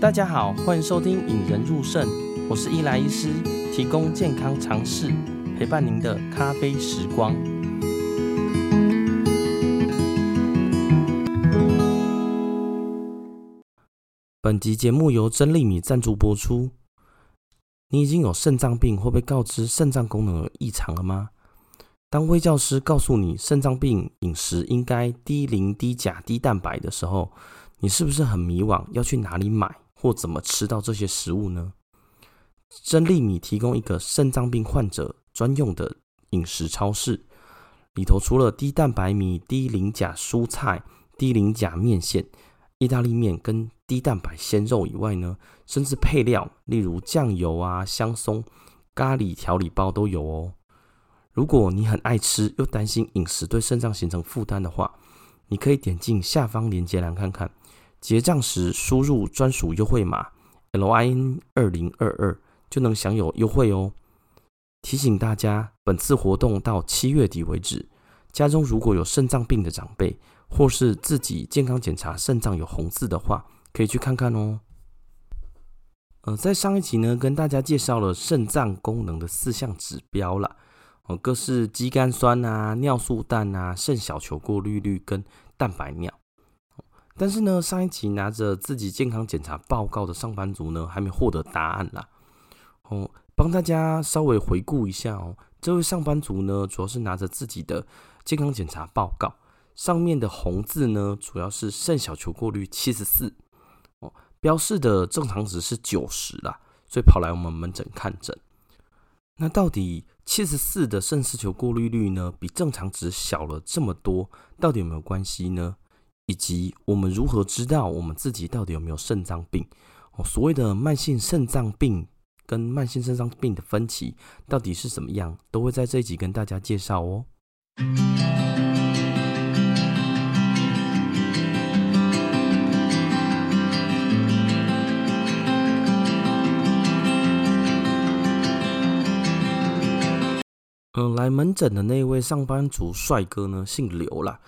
大家好，欢迎收听《引人入肾》，我是伊莱医师，提供健康常识，陪伴您的咖啡时光。本集节目由真利米赞助播出。你已经有肾脏病或被告知肾脏功能有异常了吗？当卫教师告诉你肾脏病饮食应该低磷、低钾、低蛋白的时候，你是不是很迷惘？要去哪里买或怎么吃到这些食物呢？真利米提供一个肾脏病患者专用的饮食超市，里头除了低蛋白米、低磷钾蔬菜、低磷钾面线、意大利面跟低蛋白鲜肉以外呢，甚至配料，例如酱油啊、香松、咖喱调理包都有哦。如果你很爱吃，又担心饮食对肾脏形成负担的话，你可以点进下方链接栏看看。结账时输入专属优惠码 LIN 二零二二，就能享有优惠哦。提醒大家，本次活动到七月底为止。家中如果有肾脏病的长辈，或是自己健康检查肾脏有红字的话，可以去看看哦。呃，在上一集呢，跟大家介绍了肾脏功能的四项指标啦。哦，各式肌酐酸啊、尿素氮啊、肾小球过滤率跟蛋白尿。但是呢，上一集拿着自己健康检查报告的上班族呢，还没获得答案啦。哦，帮大家稍微回顾一下哦。这位上班族呢，主要是拿着自己的健康检查报告，上面的红字呢，主要是肾小球过滤七十四哦，标示的正常值是九十啦，所以跑来我们门诊看诊。那到底七十四的肾丝球过滤率呢，比正常值小了这么多，到底有没有关系呢？以及我们如何知道我们自己到底有没有肾脏病？哦，所谓的慢性肾脏病跟慢性肾脏病的分歧到底是怎么样，都会在这一集跟大家介绍哦。嗯，来门诊的那位上班族帅哥呢，姓刘啦。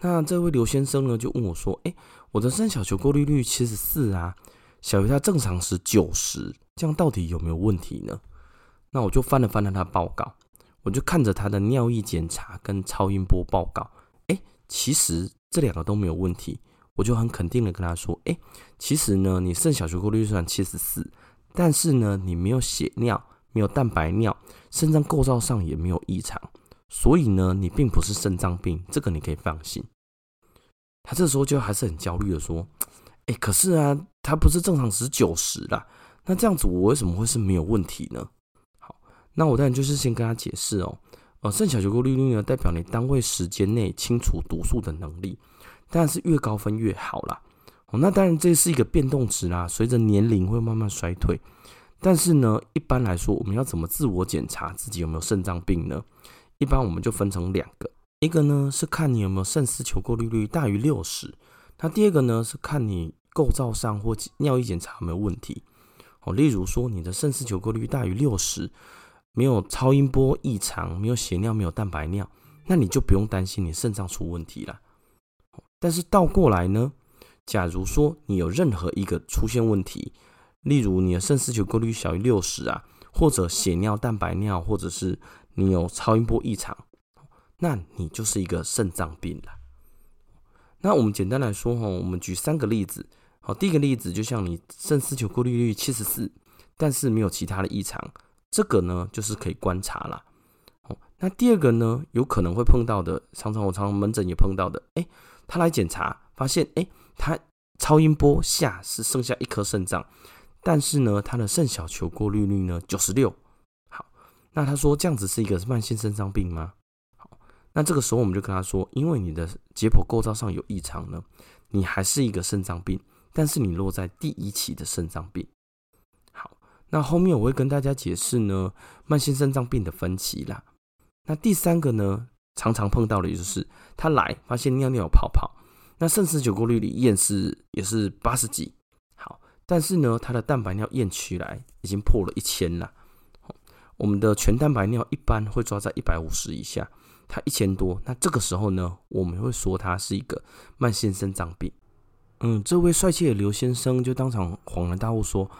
那这位刘先生呢，就问我说：“哎，我的肾小球过滤率七十四啊，小于他正常时九十，这样到底有没有问题呢？”那我就翻了翻了他的报告，我就看着他的尿液检查跟超音波报告，哎，其实这两个都没有问题，我就很肯定的跟他说：“哎，其实呢，你肾小球过滤率虽然七十四，但是呢，你没有血尿。”没有蛋白尿，肾脏构造上也没有异常，所以呢，你并不是肾脏病，这个你可以放心。他这时候就还是很焦虑的说：“哎，可是啊，他不是正常值九十啦，那这样子我为什么会是没有问题呢？”好，那我当然就是先跟他解释哦，呃，肾小球过滤率呢，代表你单位时间内清除毒素的能力，当然是越高分越好啦。哦，那当然这是一个变动值啦，随着年龄会慢慢衰退。但是呢，一般来说，我们要怎么自我检查自己有没有肾脏病呢？一般我们就分成两个，一个呢是看你有没有肾丝球过滤率大于六十，那第二个呢是看你构造上或尿液检查有没有问题。哦，例如说你的肾丝球过滤率大于六十，没有超音波异常，没有血尿，没有蛋白尿，那你就不用担心你肾脏出问题了。但是倒过来呢，假如说你有任何一个出现问题，例如你的肾丝球过滤率小于六十啊，或者血尿、蛋白尿，或者是你有超音波异常，那你就是一个肾脏病了。那我们简单来说哈，我们举三个例子。好，第一个例子就像你肾丝球过滤率七十四，但是没有其他的异常，这个呢就是可以观察了。那第二个呢，有可能会碰到的，常常我常常门诊也碰到的，哎，他来检查发现，哎，他超音波下是剩下一颗肾脏。但是呢，他的肾小球过滤率呢九十六。那他说这样子是一个慢性肾脏病吗？好，那这个时候我们就跟他说，因为你的解剖构造上有异常呢，你还是一个肾脏病，但是你落在第一期的肾脏病。好，那后面我会跟大家解释呢，慢性肾脏病的分期啦。那第三个呢，常常碰到的就是他来发现尿尿有泡泡，那肾丝球过滤率验是也是八十几。好但是呢，他的蛋白尿验出来已经破了一千了。我们的全蛋白尿一般会抓在一百五十以下，它一千多，那这个时候呢，我们会说它是一个慢性肾脏病。嗯，这位帅气的刘先生就当场恍然大悟说：“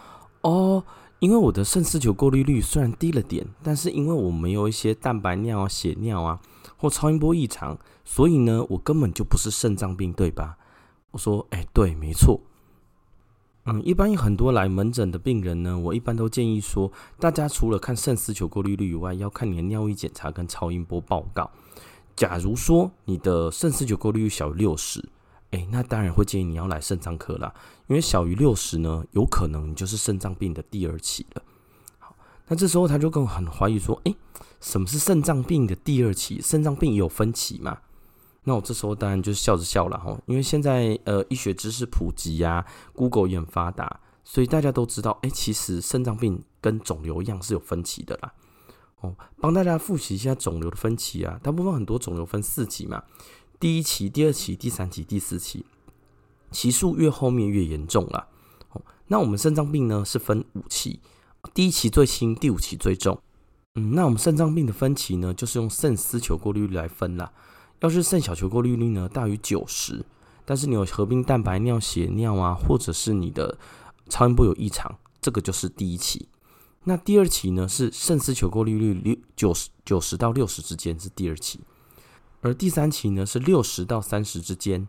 哦，因为我的肾丝球过滤率虽然低了点，但是因为我没有一些蛋白尿啊、血尿啊或超音波异常，所以呢，我根本就不是肾脏病，对吧？”我说：“哎，对，没错。”嗯，一般有很多来门诊的病人呢，我一般都建议说，大家除了看肾丝球过滤率以外，要看你的尿液检查跟超音波报告。假如说你的肾丝球过滤率小于六十，哎，那当然会建议你要来肾脏科啦，因为小于六十呢，有可能你就是肾脏病的第二期了。好，那这时候他就更很怀疑说，哎，什么是肾脏病的第二期？肾脏病也有分期嘛？那我这时候当然就是笑着笑了哈，因为现在呃医学知识普及呀、，Google 也很发达，所以大家都知道，哎，其实肾脏病跟肿瘤一样是有分期的啦。哦，帮大家复习一下肿瘤的分期啊，大部分很多肿瘤分四期嘛，第一期、第二期、第三期、第四期，期数越后面越严重啦。哦，那我们肾脏病呢是分五期，第一期最轻，第五期最重。嗯，那我们肾脏病的分期呢，就是用肾丝球过滤率来分啦。要是肾小球过滤率呢大于九十，但是你有合并蛋白尿、血尿啊，或者是你的超音波有异常，这个就是第一期。那第二期呢是肾丝球过滤率六九十九十到六十之间是第二期，而第三期呢是六十到三十之间，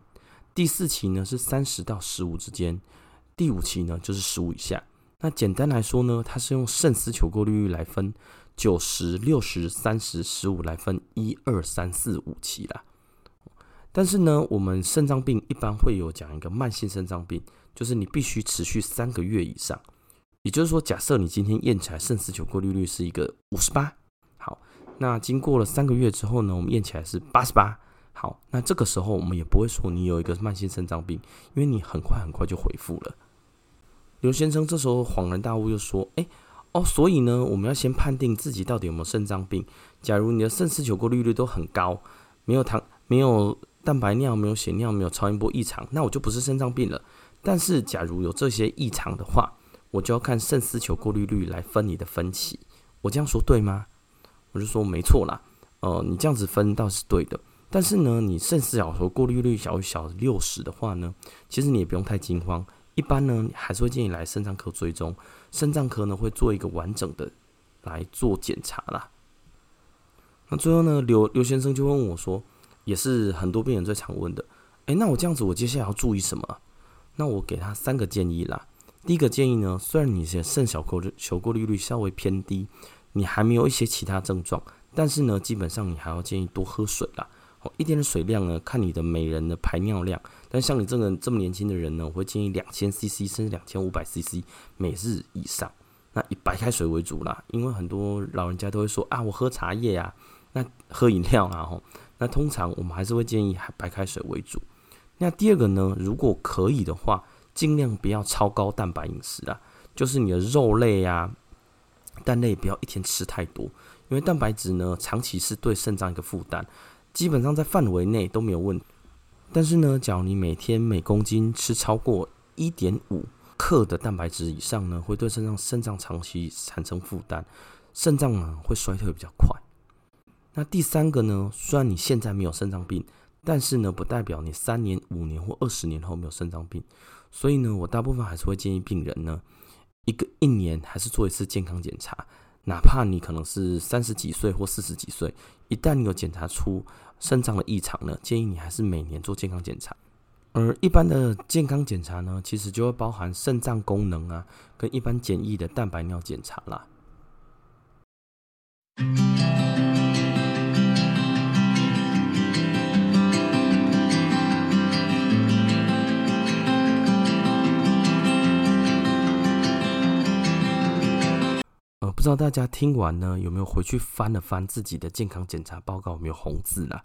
第四期呢是三十到十五之间，第五期呢就是十五以下。那简单来说呢，它是用肾丝球过滤率来分。九十六十三十十五来分一二三四五期啦，但是呢，我们肾脏病一般会有讲一个慢性肾脏病，就是你必须持续三个月以上。也就是说，假设你今天验起来肾丝球过滤率是一个五十八，好，那经过了三个月之后呢，我们验起来是八十八，好，那这个时候我们也不会说你有一个慢性肾脏病，因为你很快很快就恢复了。刘先生这时候恍然大悟，又说：“哎。”哦，所以呢，我们要先判定自己到底有没有肾脏病。假如你的肾丝球过滤率都很高，没有糖、没有蛋白尿、没有血尿、没有超音波异常，那我就不是肾脏病了。但是，假如有这些异常的话，我就要看肾丝球过滤率来分你的分期。我这样说对吗？我就说没错啦。呃，你这样子分倒是对的。但是呢，你肾丝小球过滤率小于小于六十的话呢，其实你也不用太惊慌。一般呢，还是会建议来肾脏科追踪。肾脏科呢会做一个完整的来做检查啦。那最后呢，刘刘先生就问我说，也是很多病人最常问的，诶，那我这样子，我接下来要注意什么？那我给他三个建议啦。第一个建议呢，虽然你的肾小球球过滤率稍微偏低，你还没有一些其他症状，但是呢，基本上你还要建议多喝水啦。哦，一天的水量呢，看你的每人的排尿量。但像你这个这么年轻的人呢，我会建议两千 CC 甚至两千五百 CC 每日以上。那以白开水为主啦，因为很多老人家都会说啊，我喝茶叶啊，那喝饮料啊，吼。那通常我们还是会建议白开水为主。那第二个呢，如果可以的话，尽量不要超高蛋白饮食啦，就是你的肉类啊、蛋类不要一天吃太多，因为蛋白质呢，长期是对肾脏一个负担，基本上在范围内都没有问题。但是呢，假如你每天每公斤吃超过一点五克的蛋白质以上呢，会对肾脏肾脏长期产生负担，肾脏呢会衰退比较快。那第三个呢，虽然你现在没有肾脏病，但是呢，不代表你三年、五年或二十年后没有肾脏病。所以呢，我大部分还是会建议病人呢，一个一年还是做一次健康检查。哪怕你可能是三十几岁或四十几岁，一旦你有检查出肾脏的异常呢，建议你还是每年做健康检查。而一般的健康检查呢，其实就会包含肾脏功能啊，跟一般简易的蛋白尿检查啦。不知道大家听完呢，有没有回去翻了翻自己的健康检查报告，有没有红字啦？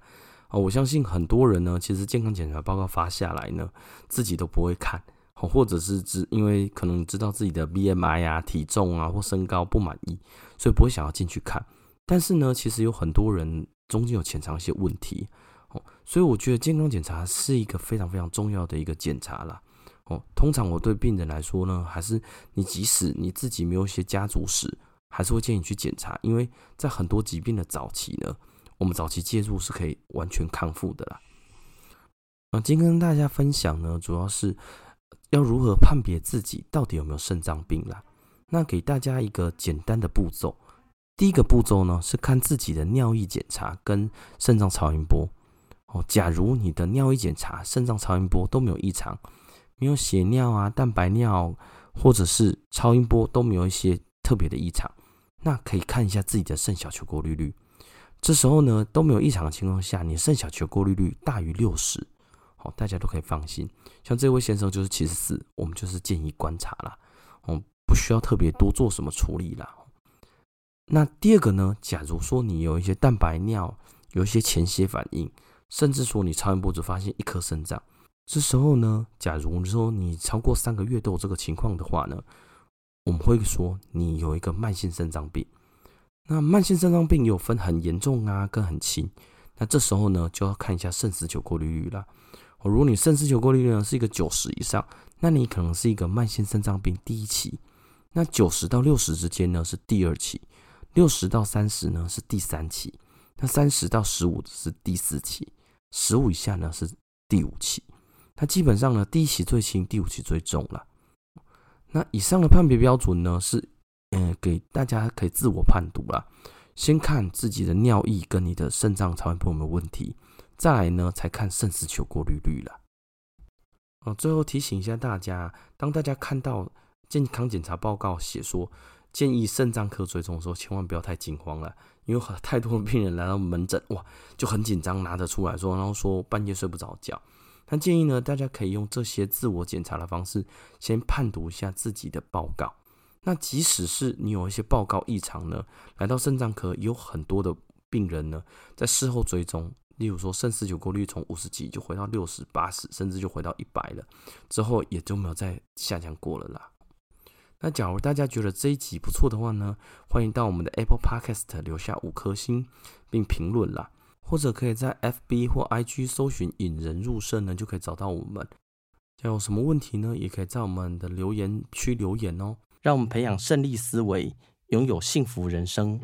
哦，我相信很多人呢，其实健康检查报告发下来呢，自己都不会看哦，或者是只因为可能知道自己的 BMI 啊、体重啊或身高不满意，所以不会想要进去看。但是呢，其实有很多人中间有潜藏一些问题哦，所以我觉得健康检查是一个非常非常重要的一个检查啦。哦，通常我对病人来说呢，还是你即使你自己没有一些家族史。还是会建议去检查，因为在很多疾病的早期呢，我们早期介入是可以完全康复的啦。呃，今天跟大家分享呢，主要是要如何判别自己到底有没有肾脏病啦。那给大家一个简单的步骤，第一个步骤呢是看自己的尿液检查跟肾脏超音波。哦，假如你的尿液检查、肾脏超音波都没有异常，没有血尿啊、蛋白尿，或者是超音波都没有一些特别的异常，那可以看一下自己的肾小球过滤率。这时候呢都没有异常的情况下，你肾小球过滤率大于六十。好，大家都可以放心。像这位先生就是七十四，我们就是建议观察啦，哦，不需要特别多做什么处理啦。那第二个呢，假如说你有一些蛋白尿，有一些潜血反应，甚至说你超音波只发现一颗肾脏，这时候呢，假如说你超过三个月都有这个情况的话呢，我们会说你有一个慢性肾脏病。那慢性肾脏病有分很严重啊，跟很轻。那这时候呢，就要看一下肾丝球过滤率啦。如果你肾丝球过滤率呢是一个九十以上，那你可能是一个慢性肾脏病第一期。那九十到六十之间呢是第二期，六十到三十呢是第三期，那三十到十五是第四期，十五以下呢是第五期。那基本上呢，第一期最轻，第五期最重了。那以上的判别标准呢是，嗯、呃，给大家可以自我判读啦。先看自己的尿液跟你的肾脏超音波有没有问题。再来呢，才看肾丝球过滤率了。哦，最后提醒一下大家，当大家看到健康检查报告写说建议肾脏科追踪的时候，千万不要太惊慌了，因为太多的病人来到门诊，哇，就很紧张，拿着出来说，然后说半夜睡不着觉。那建议呢，大家可以用这些自我检查的方式，先判读一下自己的报告。那即使是你有一些报告异常呢，来到肾脏科，有很多的病人呢，在事后追踪。例如说，肾丝球过滤从五十几就回到六十八十，甚至就回到一百了，之后也就没有再下降过了啦。那假如大家觉得这一集不错的话呢，欢迎到我们的 Apple Podcast 留下五颗星并评论啦，或者可以在 FB 或 IG 搜寻引人入胜呢，就可以找到我们。有什么问题呢，也可以在我们的留言区留言哦。让我们培养胜利思维，拥有幸福人生。